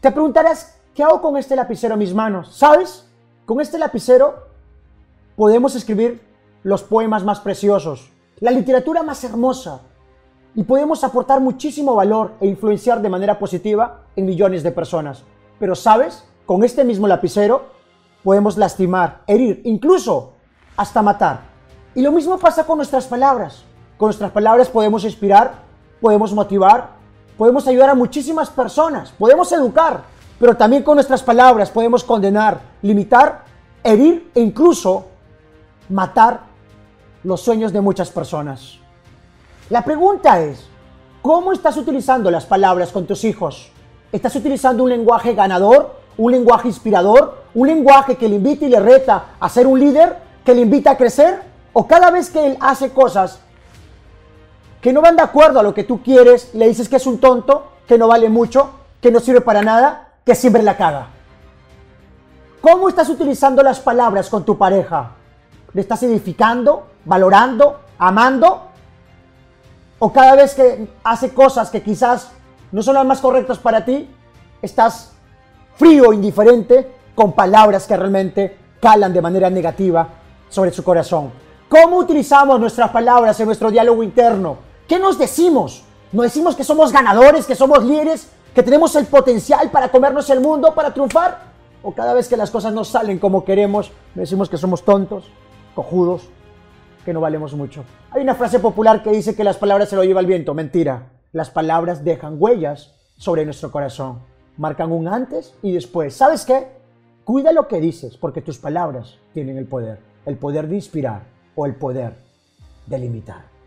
Te preguntarás, ¿qué hago con este lapicero en mis manos? ¿Sabes? Con este lapicero podemos escribir los poemas más preciosos, la literatura más hermosa, y podemos aportar muchísimo valor e influenciar de manera positiva en millones de personas. Pero sabes, con este mismo lapicero podemos lastimar, herir, incluso hasta matar. Y lo mismo pasa con nuestras palabras. Con nuestras palabras podemos inspirar, podemos motivar, podemos ayudar a muchísimas personas, podemos educar, pero también con nuestras palabras podemos condenar, limitar, herir e incluso matar los sueños de muchas personas. La pregunta es, ¿cómo estás utilizando las palabras con tus hijos? ¿Estás utilizando un lenguaje ganador, un lenguaje inspirador, un lenguaje que le invita y le reta a ser un líder, que le invita a crecer? ¿O cada vez que él hace cosas que no van de acuerdo a lo que tú quieres, le dices que es un tonto, que no vale mucho, que no sirve para nada, que siempre la caga? ¿Cómo estás utilizando las palabras con tu pareja? ¿Le estás edificando, valorando, amando? ¿O cada vez que hace cosas que quizás no son las más correctas para ti, estás frío, indiferente, con palabras que realmente calan de manera negativa sobre su corazón? ¿Cómo utilizamos nuestras palabras en nuestro diálogo interno? ¿Qué nos decimos? ¿Nos decimos que somos ganadores, que somos líderes, que tenemos el potencial para comernos el mundo, para triunfar? ¿O cada vez que las cosas no salen como queremos, decimos que somos tontos, cojudos, que no valemos mucho? Hay una frase popular que dice que las palabras se lo lleva el viento. Mentira. Las palabras dejan huellas sobre nuestro corazón. Marcan un antes y después. ¿Sabes qué? Cuida lo que dices, porque tus palabras tienen el poder. El poder de inspirar o el poder de limitar.